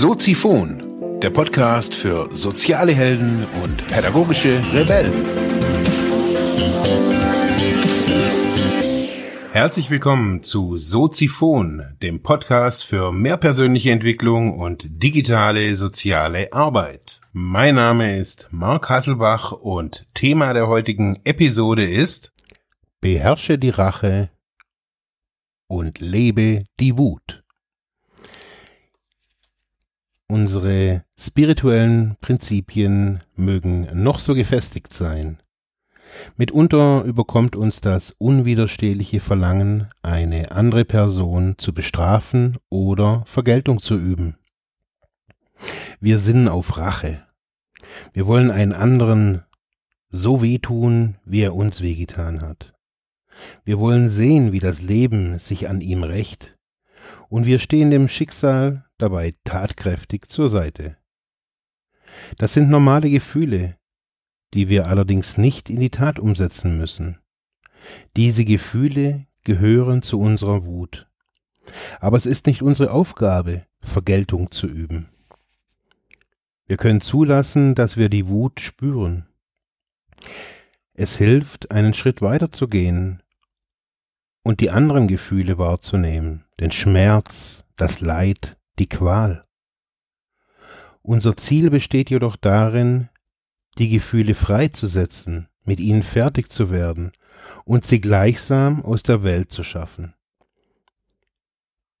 Soziphon, der Podcast für soziale Helden und pädagogische Rebellen. Herzlich willkommen zu Soziphon, dem Podcast für mehr persönliche Entwicklung und digitale soziale Arbeit. Mein Name ist Marc Hasselbach und Thema der heutigen Episode ist Beherrsche die Rache und lebe die Wut. Unsere spirituellen Prinzipien mögen noch so gefestigt sein. Mitunter überkommt uns das unwiderstehliche Verlangen, eine andere Person zu bestrafen oder Vergeltung zu üben. Wir sinnen auf Rache. Wir wollen einen anderen so wehtun, wie er uns wehgetan hat. Wir wollen sehen, wie das Leben sich an ihm rächt und wir stehen dem Schicksal dabei tatkräftig zur Seite. Das sind normale Gefühle, die wir allerdings nicht in die Tat umsetzen müssen. Diese Gefühle gehören zu unserer Wut. Aber es ist nicht unsere Aufgabe, Vergeltung zu üben. Wir können zulassen, dass wir die Wut spüren. Es hilft, einen Schritt weiter zu gehen und die anderen Gefühle wahrzunehmen, den Schmerz, das Leid, die Qual. Unser Ziel besteht jedoch darin, die Gefühle freizusetzen, mit ihnen fertig zu werden und sie gleichsam aus der Welt zu schaffen.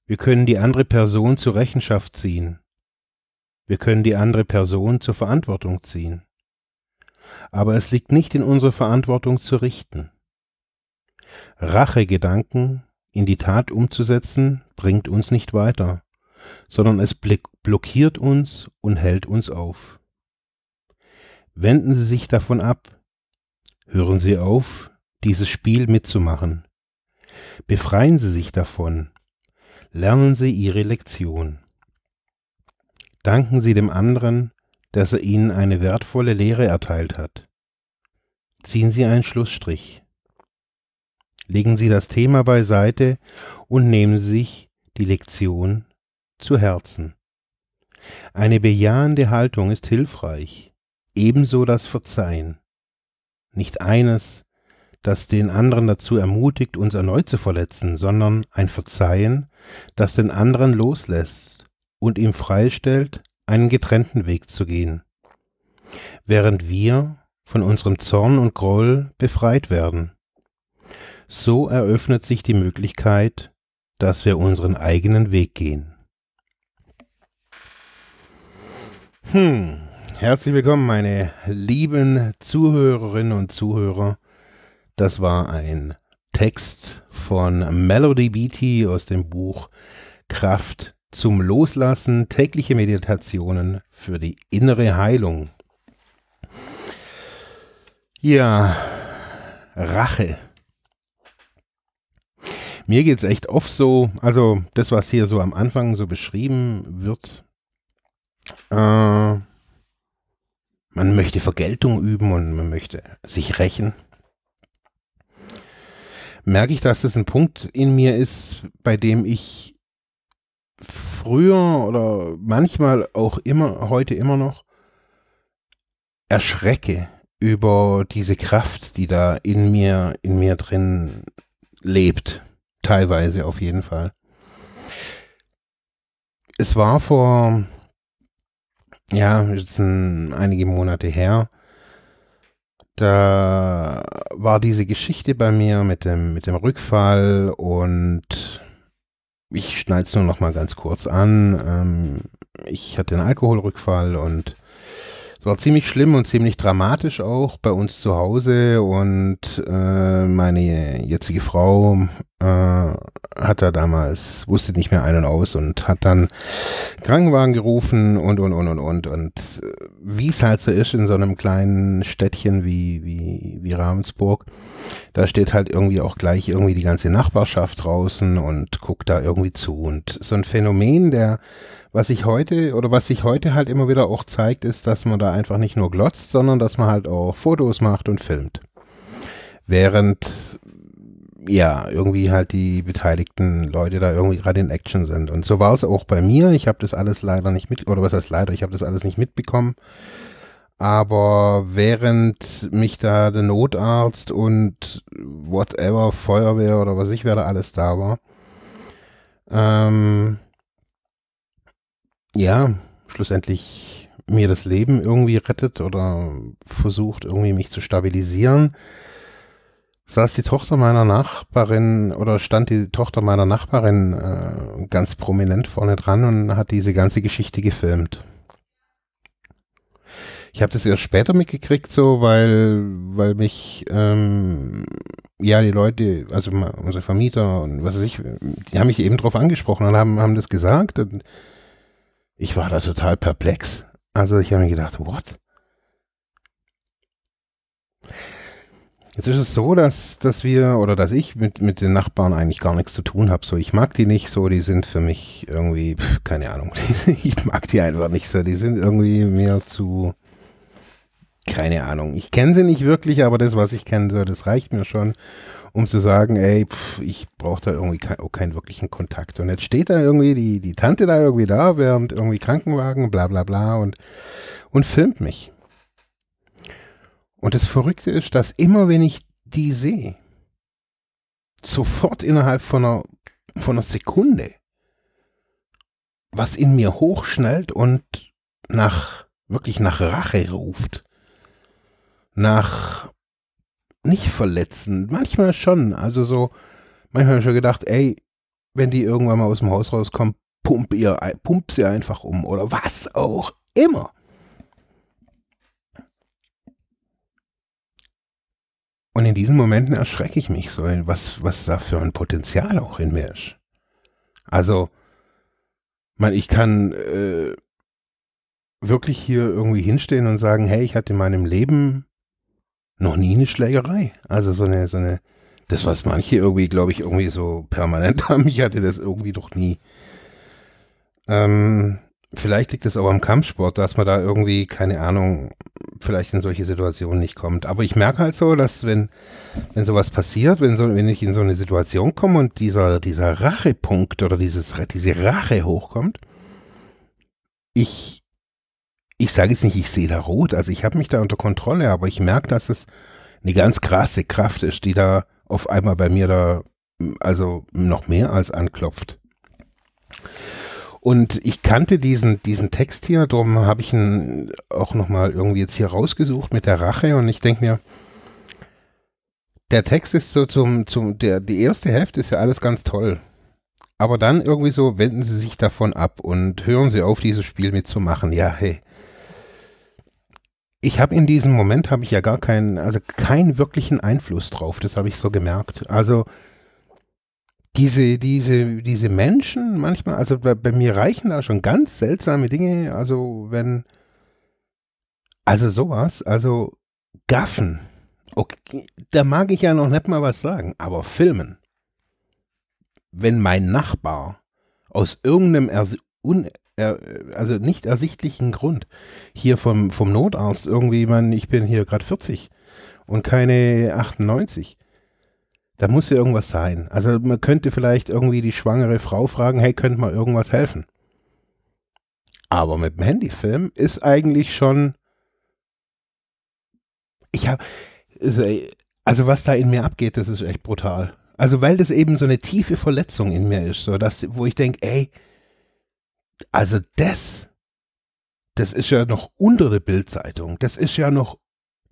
Wir können die andere Person zur Rechenschaft ziehen. Wir können die andere Person zur Verantwortung ziehen. Aber es liegt nicht in unserer Verantwortung zu richten. Rachegedanken in die Tat umzusetzen, bringt uns nicht weiter, sondern es blockiert uns und hält uns auf. Wenden Sie sich davon ab. Hören Sie auf, dieses Spiel mitzumachen. Befreien Sie sich davon. Lernen Sie Ihre Lektion. Danken Sie dem anderen, dass er Ihnen eine wertvolle Lehre erteilt hat. Ziehen Sie einen Schlussstrich. Legen Sie das Thema beiseite und nehmen Sie sich die Lektion zu Herzen. Eine bejahende Haltung ist hilfreich, ebenso das Verzeihen. Nicht eines, das den anderen dazu ermutigt, uns erneut zu verletzen, sondern ein Verzeihen, das den anderen loslässt und ihm freistellt, einen getrennten Weg zu gehen, während wir von unserem Zorn und Groll befreit werden. So eröffnet sich die Möglichkeit, dass wir unseren eigenen Weg gehen. Hm, herzlich willkommen, meine lieben Zuhörerinnen und Zuhörer. Das war ein Text von Melody Beatty aus dem Buch Kraft zum Loslassen, tägliche Meditationen für die innere Heilung. Ja, Rache mir geht's echt oft so, also das, was hier so am Anfang so beschrieben wird, äh, man möchte Vergeltung üben und man möchte sich rächen. Merke ich, dass das ein Punkt in mir ist, bei dem ich früher oder manchmal auch immer, heute immer noch, erschrecke über diese Kraft, die da in mir, in mir drin lebt. Teilweise auf jeden Fall. Es war vor, ja, jetzt ein, einige Monate her, da war diese Geschichte bei mir mit dem, mit dem Rückfall und ich schneide es nur noch mal ganz kurz an. Ähm, ich hatte einen Alkoholrückfall und es war ziemlich schlimm und ziemlich dramatisch auch bei uns zu Hause und äh, meine jetzige Frau äh, hat da damals, wusste nicht mehr ein und aus und hat dann Krankenwagen gerufen und und und und und und äh, wie es halt so ist in so einem kleinen Städtchen wie, wie, wie Ravensburg, da steht halt irgendwie auch gleich irgendwie die ganze Nachbarschaft draußen und guckt da irgendwie zu und so ein Phänomen der was ich heute oder was sich heute halt immer wieder auch zeigt, ist, dass man da einfach nicht nur glotzt, sondern dass man halt auch Fotos macht und filmt. Während ja, irgendwie halt die beteiligten Leute da irgendwie gerade in Action sind. Und so war es auch bei mir. Ich habe das alles leider nicht mit, oder was heißt leider, ich habe das alles nicht mitbekommen. Aber während mich da der Notarzt und whatever, Feuerwehr oder was ich wer da alles da war, ähm, ja, schlussendlich mir das Leben irgendwie rettet oder versucht irgendwie mich zu stabilisieren, saß die Tochter meiner Nachbarin oder stand die Tochter meiner Nachbarin äh, ganz prominent vorne dran und hat diese ganze Geschichte gefilmt. Ich habe das erst später mitgekriegt, so, weil, weil mich, ähm, ja, die Leute, also unsere Vermieter und was weiß ich, die haben mich eben drauf angesprochen und haben, haben das gesagt und ich war da total perplex. Also ich habe mir gedacht, what? Jetzt ist es so, dass, dass wir oder dass ich mit, mit den Nachbarn eigentlich gar nichts zu tun habe. So, ich mag die nicht so, die sind für mich irgendwie, keine Ahnung, ich mag die einfach nicht so. Die sind irgendwie mehr zu, keine Ahnung. Ich kenne sie nicht wirklich, aber das, was ich kenne, so, das reicht mir schon, um zu sagen, ey, pff, ich brauche da irgendwie kein, auch keinen wirklichen Kontakt. Und jetzt steht da irgendwie die, die Tante da irgendwie da, während irgendwie Krankenwagen, bla bla bla und, und filmt mich. Und das Verrückte ist, dass immer wenn ich die sehe, sofort innerhalb von einer, von einer Sekunde was in mir hochschnellt und nach, wirklich nach Rache ruft nach nicht verletzen, manchmal schon. Also so, manchmal habe ich schon gedacht, ey, wenn die irgendwann mal aus dem Haus rauskommen, pump, ihr, pump sie einfach um oder was auch immer. Und in diesen Momenten erschrecke ich mich so, was, was da für ein Potenzial auch in mir ist. Also, man, ich kann äh, wirklich hier irgendwie hinstehen und sagen, hey, ich hatte in meinem Leben noch nie eine Schlägerei. Also so eine, so eine, das, was manche irgendwie, glaube ich, irgendwie so permanent haben. Ich hatte das irgendwie noch nie. Ähm, vielleicht liegt es aber am Kampfsport, dass man da irgendwie, keine Ahnung, vielleicht in solche Situationen nicht kommt. Aber ich merke halt so, dass wenn, wenn sowas passiert, wenn, so, wenn ich in so eine Situation komme und dieser, dieser Rachepunkt oder dieses, diese Rache hochkommt, ich ich sage jetzt nicht, ich sehe da rot, also ich habe mich da unter Kontrolle, aber ich merke, dass es eine ganz krasse Kraft ist, die da auf einmal bei mir da, also noch mehr als anklopft. Und ich kannte diesen, diesen Text hier, darum habe ich ihn auch nochmal irgendwie jetzt hier rausgesucht mit der Rache und ich denke mir, der Text ist so zum, zum, der, die erste Hälfte ist ja alles ganz toll. Aber dann irgendwie so wenden sie sich davon ab und hören sie auf, dieses Spiel mitzumachen. Ja, hey, ich habe in diesem Moment habe ich ja gar keinen, also keinen wirklichen Einfluss drauf. Das habe ich so gemerkt. Also diese, diese, diese Menschen manchmal, also bei, bei, mir reichen da schon ganz seltsame Dinge. Also wenn, also sowas, also Gaffen. Okay, da mag ich ja noch nicht mal was sagen, aber Filmen. Wenn mein Nachbar aus irgendeinem also nicht ersichtlichen Grund hier vom, vom Notarzt irgendwie, man, ich bin hier gerade 40 und keine 98. Da muss ja irgendwas sein. Also man könnte vielleicht irgendwie die schwangere Frau fragen, hey, könnte mal irgendwas helfen? Aber mit dem Handyfilm ist eigentlich schon, ich habe, also was da in mir abgeht, das ist echt brutal. Also weil das eben so eine tiefe Verletzung in mir ist, so dass, wo ich denke, ey, also das, das ist ja noch unter der Bildzeitung. Das ist ja noch,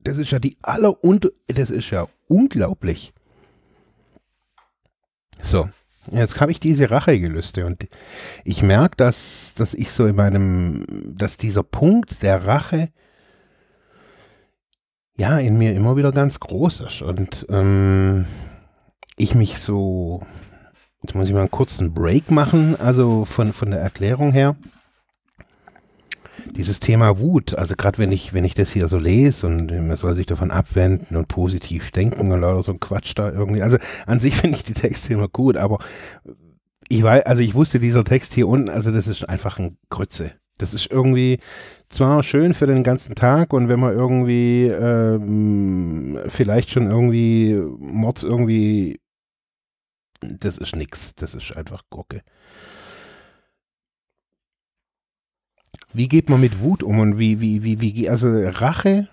das ist ja die aller das ist ja unglaublich. So, jetzt habe ich diese Rachegelüste und ich merke, dass, dass ich so in meinem, dass dieser Punkt der Rache ja in mir immer wieder ganz groß ist und ähm, ich mich so Jetzt muss ich mal einen kurzen Break machen, also von, von der Erklärung her. Dieses Thema Wut, also gerade wenn ich, wenn ich das hier so lese und man soll sich davon abwenden und positiv denken und lauter so ein Quatsch da irgendwie. Also an sich finde ich die Texte immer gut, aber ich weiß, also ich wusste, dieser Text hier unten, also das ist einfach ein Grütze. Das ist irgendwie zwar schön für den ganzen Tag und wenn man irgendwie ähm, vielleicht schon irgendwie Mords irgendwie das ist nix. Das ist einfach Gurke. Wie geht man mit Wut um und wie, wie, wie, wie, also Rache,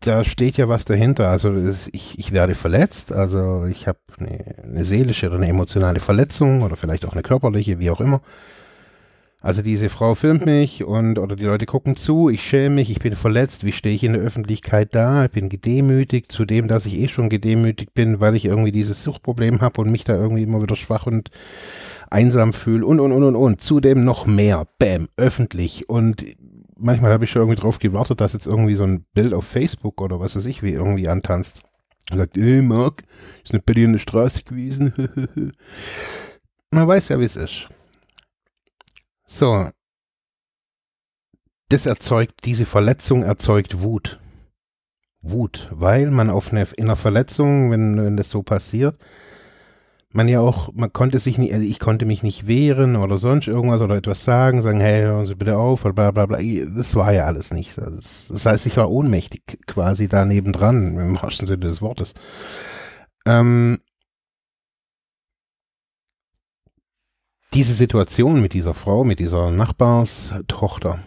da steht ja was dahinter. Also ich, ich werde verletzt, also ich habe eine, eine seelische oder eine emotionale Verletzung oder vielleicht auch eine körperliche, wie auch immer. Also diese Frau filmt mich und oder die Leute gucken zu, ich schäme mich, ich bin verletzt, wie stehe ich in der Öffentlichkeit da, ich bin gedemütigt, zudem, dass ich eh schon gedemütigt bin, weil ich irgendwie dieses Suchtproblem habe und mich da irgendwie immer wieder schwach und einsam fühle und und und und und. Zudem noch mehr, bam, öffentlich und manchmal habe ich schon irgendwie drauf gewartet, dass jetzt irgendwie so ein Bild auf Facebook oder was weiß ich wie irgendwie antanzt. Und sagt, ey Marc, ist in der Straße gewesen. Man weiß ja, wie es ist. So. Das erzeugt, diese Verletzung erzeugt Wut. Wut, weil man auf eine, in einer Verletzung, wenn, wenn das so passiert, man ja auch, man konnte sich nicht, also ich konnte mich nicht wehren oder sonst irgendwas oder etwas sagen, sagen, hey, hören Sie bitte auf oder bla bla bla. Das war ja alles nicht. Das, das heißt, ich war ohnmächtig quasi da nebendran, im wahrsten Sinne des Wortes. Ähm, diese Situation mit dieser Frau, mit dieser Nachbarstochter,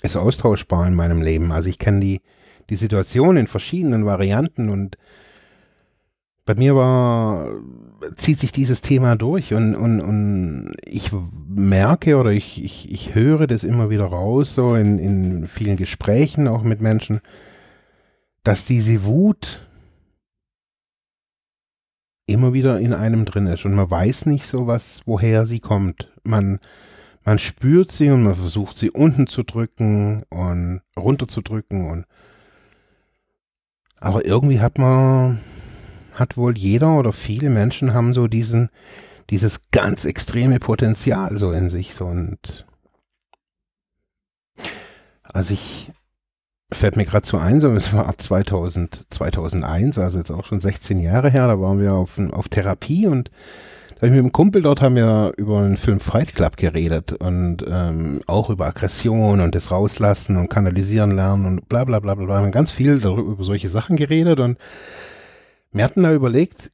ist austauschbar in meinem Leben. Also ich kenne die, die Situation in verschiedenen Varianten und bei mir war, zieht sich dieses Thema durch und, und, und ich merke oder ich, ich, ich höre das immer wieder raus, so in, in vielen Gesprächen auch mit Menschen, dass diese Wut immer wieder in einem drin ist und man weiß nicht so was, woher sie kommt. Man, man spürt sie und man versucht sie unten zu drücken und runterzudrücken und aber irgendwie hat man, hat wohl jeder oder viele Menschen haben so diesen, dieses ganz extreme Potenzial so in sich so und als ich fällt mir gerade so ein, so, es war 2000, 2001, also jetzt auch schon 16 Jahre her, da waren wir auf, auf Therapie und da ich mit einem Kumpel dort haben wir über den Film Fight Club geredet und ähm, auch über Aggression und das Rauslassen und Kanalisieren lernen und bla bla bla bla. Wir haben ganz viel darüber, über solche Sachen geredet und wir hatten da überlegt,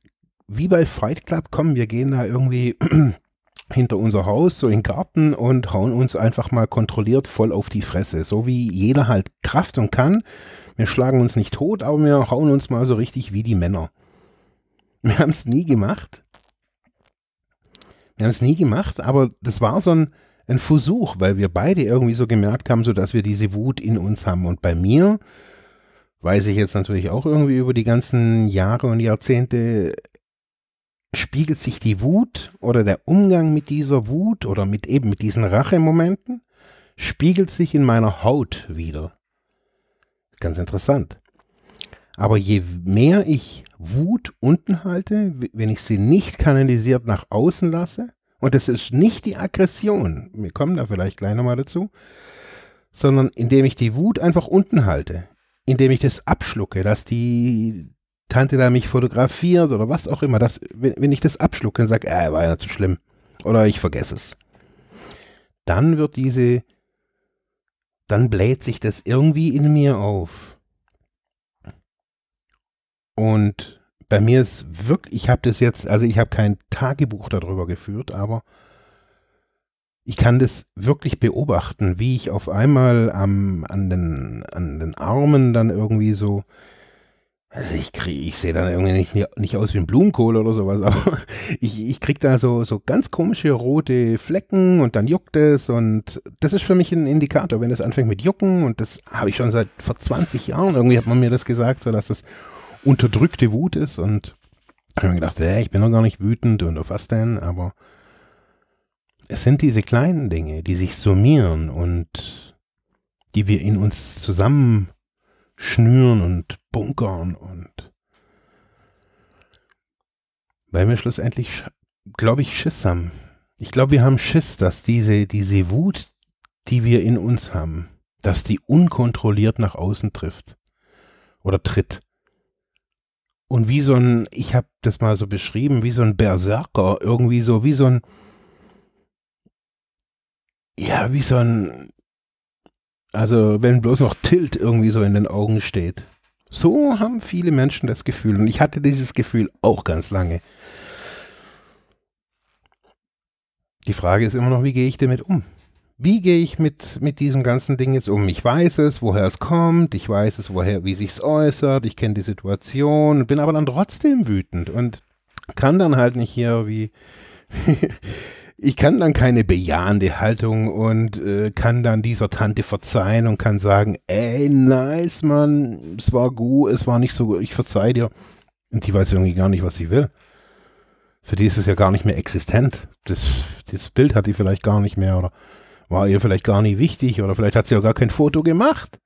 wie bei Fight Club, kommen, wir gehen da irgendwie hinter unser Haus, so in den Garten und hauen uns einfach mal kontrolliert voll auf die Fresse. So wie jeder halt Kraft und kann. Wir schlagen uns nicht tot, aber wir hauen uns mal so richtig wie die Männer. Wir haben es nie gemacht. Wir haben es nie gemacht, aber das war so ein, ein Versuch, weil wir beide irgendwie so gemerkt haben, so dass wir diese Wut in uns haben. Und bei mir weiß ich jetzt natürlich auch irgendwie über die ganzen Jahre und Jahrzehnte spiegelt sich die Wut oder der Umgang mit dieser Wut oder mit eben mit diesen Rachemomenten, spiegelt sich in meiner Haut wieder. Ganz interessant. Aber je mehr ich Wut unten halte, wenn ich sie nicht kanalisiert nach außen lasse, und das ist nicht die Aggression, wir kommen da vielleicht gleich nochmal dazu, sondern indem ich die Wut einfach unten halte, indem ich das abschlucke, dass die, Tante da mich fotografiert oder was auch immer, das, wenn, wenn ich das abschlucke und sage, äh, war ja so schlimm oder ich vergesse es, dann wird diese, dann bläht sich das irgendwie in mir auf. Und bei mir ist wirklich, ich habe das jetzt, also ich habe kein Tagebuch darüber geführt, aber ich kann das wirklich beobachten, wie ich auf einmal am, an, den, an den Armen dann irgendwie so also ich kriege, ich sehe dann irgendwie nicht, nicht aus wie ein Blumenkohl oder sowas, aber ich, ich kriege da so, so ganz komische rote Flecken und dann juckt es und das ist für mich ein Indikator, wenn es anfängt mit Jucken und das habe ich schon seit vor 20 Jahren, irgendwie hat man mir das gesagt, so dass das unterdrückte Wut ist und habe mir gedacht, hey, ich bin doch gar nicht wütend und auf was denn, aber es sind diese kleinen Dinge, die sich summieren und die wir in uns zusammen schnüren und bunkern und weil wir schlussendlich, glaube ich, Schiss haben. Ich glaube, wir haben Schiss, dass diese, diese Wut, die wir in uns haben, dass die unkontrolliert nach außen trifft oder tritt. Und wie so ein, ich habe das mal so beschrieben, wie so ein Berserker, irgendwie so, wie so ein, ja, wie so ein also wenn bloß noch Tilt irgendwie so in den Augen steht. So haben viele Menschen das Gefühl. Und ich hatte dieses Gefühl auch ganz lange. Die Frage ist immer noch, wie gehe ich damit um? Wie gehe ich mit, mit diesem ganzen Ding jetzt um? Ich weiß es, woher es kommt, ich weiß es, woher, wie sich's äußert, ich kenne die Situation, bin aber dann trotzdem wütend und kann dann halt nicht hier wie ich kann dann keine bejahende Haltung und äh, kann dann dieser Tante verzeihen und kann sagen, ey, nice, Mann, es war gut, es war nicht so gut, ich verzeih dir. Und die weiß irgendwie gar nicht, was sie will. Für die ist es ja gar nicht mehr existent. Das, das Bild hat die vielleicht gar nicht mehr oder war ihr vielleicht gar nicht wichtig oder vielleicht hat sie auch gar kein Foto gemacht.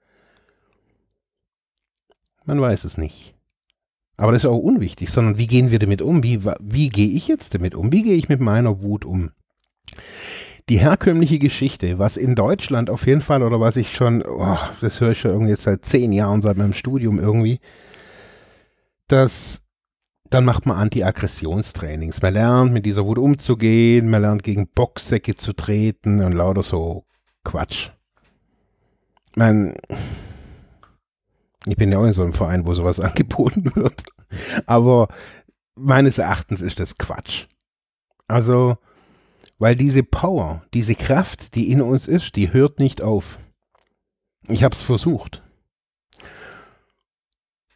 Man weiß es nicht. Aber das ist auch unwichtig, sondern wie gehen wir damit um? Wie, wie gehe ich jetzt damit um? Wie gehe ich mit meiner Wut um? Die herkömmliche Geschichte, was in Deutschland auf jeden Fall oder was ich schon, oh, das höre ich schon irgendwie jetzt seit zehn Jahren, seit meinem Studium irgendwie, dass dann macht man Anti-Aggressionstrainings. Man lernt mit dieser Wut umzugehen, man lernt gegen Boxsäcke zu treten und lauter so Quatsch. Man, ich bin ja auch in so einem Verein, wo sowas angeboten wird. Aber meines Erachtens ist das Quatsch. Also, weil diese Power, diese Kraft, die in uns ist, die hört nicht auf. Ich habe es versucht.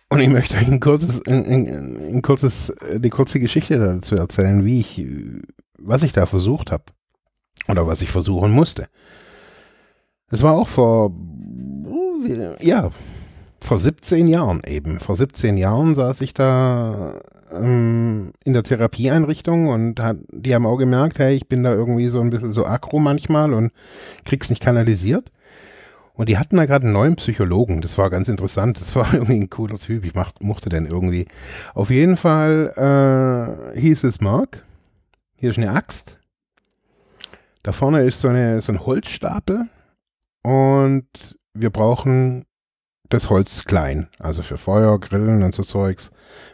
Und ich möchte euch ein kurzes, ein, ein, ein kurzes, die kurze Geschichte dazu erzählen, wie ich, was ich da versucht habe. Oder was ich versuchen musste. Es war auch vor, ja, vor 17 Jahren eben. Vor 17 Jahren saß ich da ähm, in der Therapieeinrichtung und hat, die haben auch gemerkt, hey, ich bin da irgendwie so ein bisschen so aggro manchmal und krieg's nicht kanalisiert. Und die hatten da gerade einen neuen Psychologen. Das war ganz interessant. Das war irgendwie ein cooler Typ. Ich mach, mochte den irgendwie. Auf jeden Fall äh, hieß es Mark. Hier ist eine Axt. Da vorne ist so, eine, so ein Holzstapel. Und wir brauchen das Holz klein. Also für Feuer, Grillen und so Zeugs,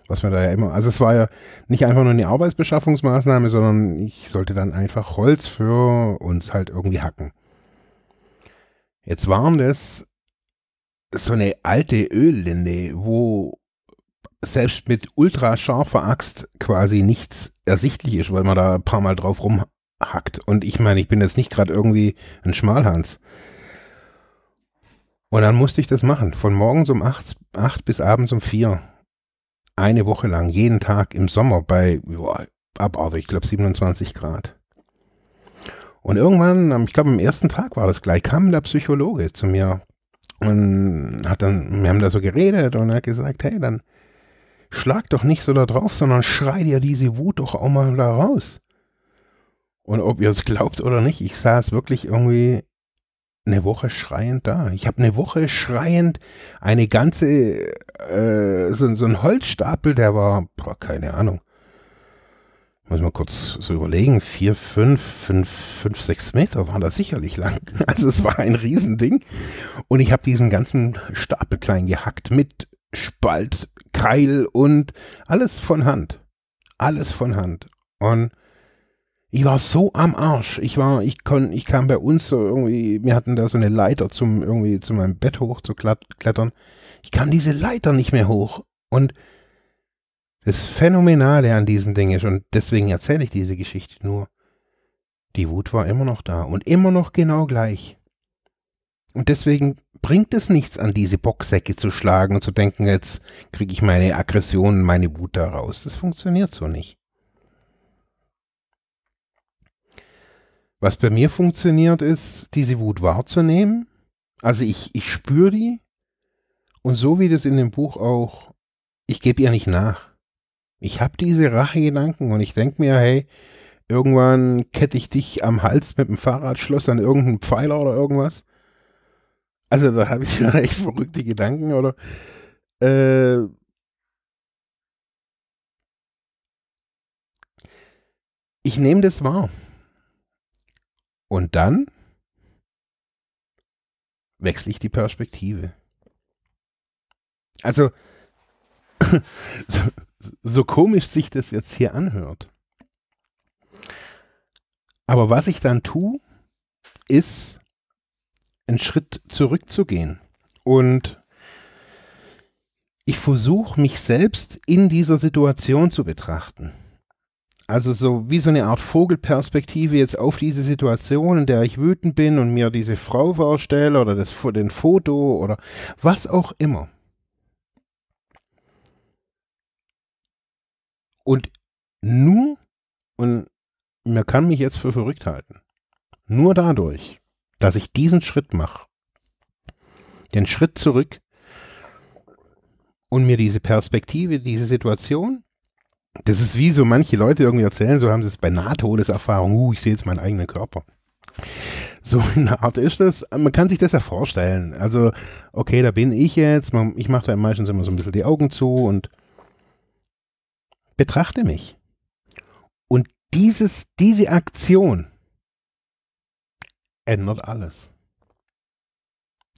was wir da ja immer. Also es war ja nicht einfach nur eine Arbeitsbeschaffungsmaßnahme, sondern ich sollte dann einfach Holz für uns halt irgendwie hacken. Jetzt waren das so eine alte Öllinde, wo selbst mit ultrascharfer Axt quasi nichts ersichtlich ist, weil man da ein paar Mal drauf rumhackt. Und ich meine, ich bin jetzt nicht gerade irgendwie ein Schmalhans. Und dann musste ich das machen. Von morgens um 8, 8 bis abends um 4. Eine Woche lang, jeden Tag im Sommer bei boah, abartig, ich glaube 27 Grad. Und irgendwann, ich glaube am ersten Tag war das gleich, kam der Psychologe zu mir und hat dann, wir haben da so geredet und er hat gesagt, hey, dann schlag doch nicht so da drauf, sondern schrei dir diese Wut doch auch mal da raus. Und ob ihr es glaubt oder nicht, ich saß wirklich irgendwie eine Woche schreiend da. Ich habe eine Woche schreiend eine ganze, äh, so, so ein Holzstapel, der war, boah, keine Ahnung. Muss mal kurz so überlegen, vier, fünf, fünf, fünf, sechs Meter war das sicherlich lang. Also es war ein Riesending. Und ich habe diesen ganzen Stapel klein gehackt mit Spalt, Keil und alles von Hand. Alles von Hand. Und ich war so am Arsch. Ich war, ich kon, ich kam bei uns so irgendwie, wir hatten da so eine Leiter zum irgendwie zu meinem Bett hoch zu klettern. Ich kam diese Leiter nicht mehr hoch. Und das Phänomenale an diesem Ding ist, und deswegen erzähle ich diese Geschichte nur, die Wut war immer noch da und immer noch genau gleich. Und deswegen bringt es nichts, an diese Boxsäcke zu schlagen und zu denken, jetzt kriege ich meine Aggression, meine Wut da raus. Das funktioniert so nicht. Was bei mir funktioniert, ist, diese Wut wahrzunehmen. Also ich, ich spüre die. Und so wie das in dem Buch auch, ich gebe ihr nicht nach. Ich habe diese Rachegedanken und ich denke mir, hey, irgendwann kette ich dich am Hals mit dem Fahrradschloss an irgendeinen Pfeiler oder irgendwas. Also da habe ich echt verrückte Gedanken oder äh, ich nehme das wahr. Und dann wechsle ich die Perspektive. Also, so, so komisch sich das jetzt hier anhört. Aber was ich dann tue, ist einen Schritt zurückzugehen. Und ich versuche mich selbst in dieser Situation zu betrachten. Also so wie so eine Art Vogelperspektive jetzt auf diese Situation, in der ich wütend bin und mir diese Frau vorstelle oder das, den Foto oder was auch immer. Und nur, und man kann mich jetzt für verrückt halten, nur dadurch, dass ich diesen Schritt mache, den Schritt zurück und mir diese Perspektive, diese Situation das ist wie so manche Leute irgendwie erzählen, so haben sie es bei Nahtodeserfahrung, uh, ich sehe jetzt meinen eigenen Körper. So in der Art ist das, man kann sich das ja vorstellen. Also, okay, da bin ich jetzt, ich mache da meistens immer so ein bisschen die Augen zu und betrachte mich. Und dieses, diese Aktion ändert alles.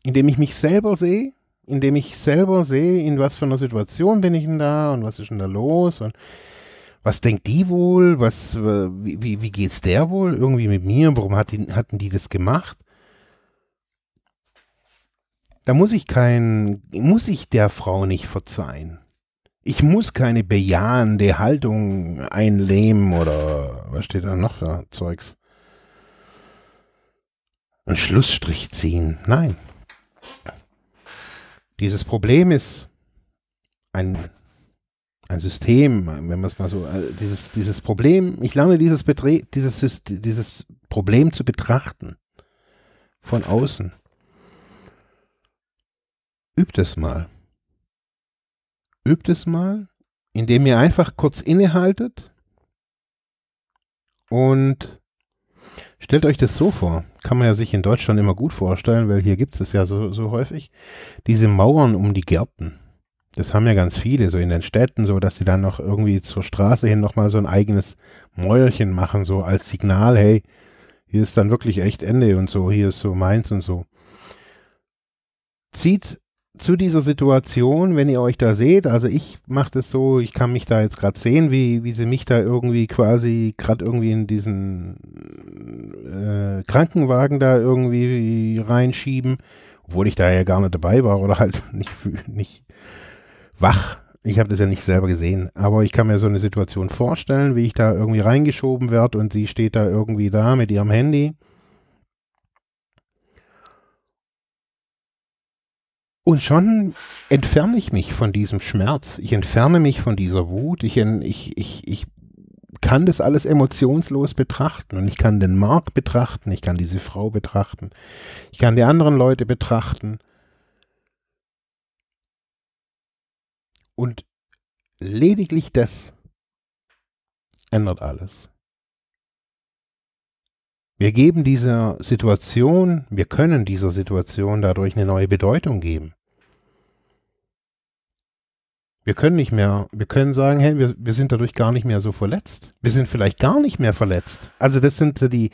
Indem ich mich selber sehe, indem ich selber sehe, in was für einer Situation bin ich denn da und was ist denn da los und was denkt die wohl, was, wie, wie, wie geht's der wohl irgendwie mit mir, warum hat die, hatten die das gemacht? Da muss ich kein, muss ich der Frau nicht verzeihen. Ich muss keine bejahende Haltung einnehmen oder was steht da noch für Zeugs? Einen Schlussstrich ziehen. Nein. Dieses Problem ist ein, ein System, wenn man es mal so, äh, dieses, dieses Problem, ich lerne dieses, Betre dieses, dieses Problem zu betrachten von außen. Übt es mal. Übt es mal, indem ihr einfach kurz innehaltet und Stellt euch das so vor, kann man ja sich in Deutschland immer gut vorstellen, weil hier gibt es ja so, so häufig, diese Mauern um die Gärten. Das haben ja ganz viele, so in den Städten, so dass sie dann noch irgendwie zur Straße hin nochmal so ein eigenes Mäuerchen machen, so als Signal, hey, hier ist dann wirklich echt Ende und so, hier ist so meins und so. Zieht zu dieser Situation, wenn ihr euch da seht, also ich mache das so, ich kann mich da jetzt gerade sehen, wie, wie sie mich da irgendwie quasi gerade irgendwie in diesen äh, Krankenwagen da irgendwie reinschieben, obwohl ich da ja gar nicht dabei war oder halt nicht, nicht wach. Ich habe das ja nicht selber gesehen, aber ich kann mir so eine Situation vorstellen, wie ich da irgendwie reingeschoben werde und sie steht da irgendwie da mit ihrem Handy Und schon entferne ich mich von diesem Schmerz. Ich entferne mich von dieser Wut. Ich, ich, ich, ich kann das alles emotionslos betrachten. Und ich kann den Markt betrachten. Ich kann diese Frau betrachten. Ich kann die anderen Leute betrachten. Und lediglich das ändert alles. Wir geben dieser Situation, wir können dieser Situation dadurch eine neue Bedeutung geben. Wir können nicht mehr, wir können sagen, hey, wir, wir sind dadurch gar nicht mehr so verletzt. Wir sind vielleicht gar nicht mehr verletzt. Also das sind die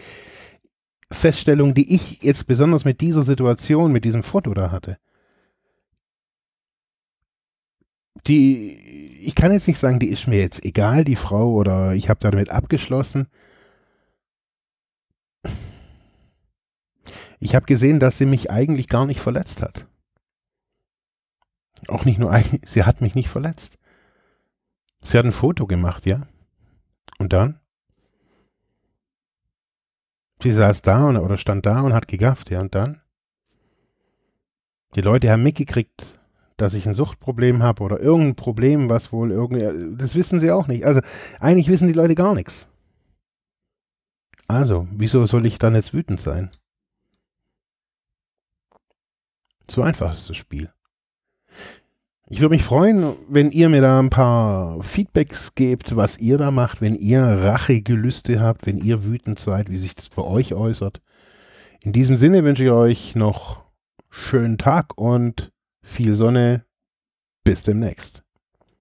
Feststellungen, die ich jetzt besonders mit dieser Situation, mit diesem Foto da hatte. Die, ich kann jetzt nicht sagen, die ist mir jetzt egal, die Frau, oder ich habe damit abgeschlossen. Ich habe gesehen, dass sie mich eigentlich gar nicht verletzt hat. Auch nicht nur eigentlich, sie hat mich nicht verletzt. Sie hat ein Foto gemacht, ja. Und dann? Sie saß da und, oder stand da und hat gegafft, ja. Und dann? Die Leute haben mitgekriegt, dass ich ein Suchtproblem habe oder irgendein Problem, was wohl irgendwie, das wissen sie auch nicht. Also eigentlich wissen die Leute gar nichts. Also, wieso soll ich dann jetzt wütend sein? So einfach ist das Spiel. Ich würde mich freuen, wenn ihr mir da ein paar Feedbacks gebt, was ihr da macht, wenn ihr Rachegelüste habt, wenn ihr wütend seid, wie sich das bei euch äußert. In diesem Sinne wünsche ich euch noch schönen Tag und viel Sonne. Bis demnächst.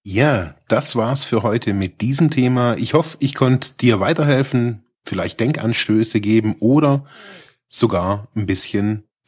Ja, das war's für heute mit diesem Thema. Ich hoffe, ich konnte dir weiterhelfen, vielleicht Denkanstöße geben oder sogar ein bisschen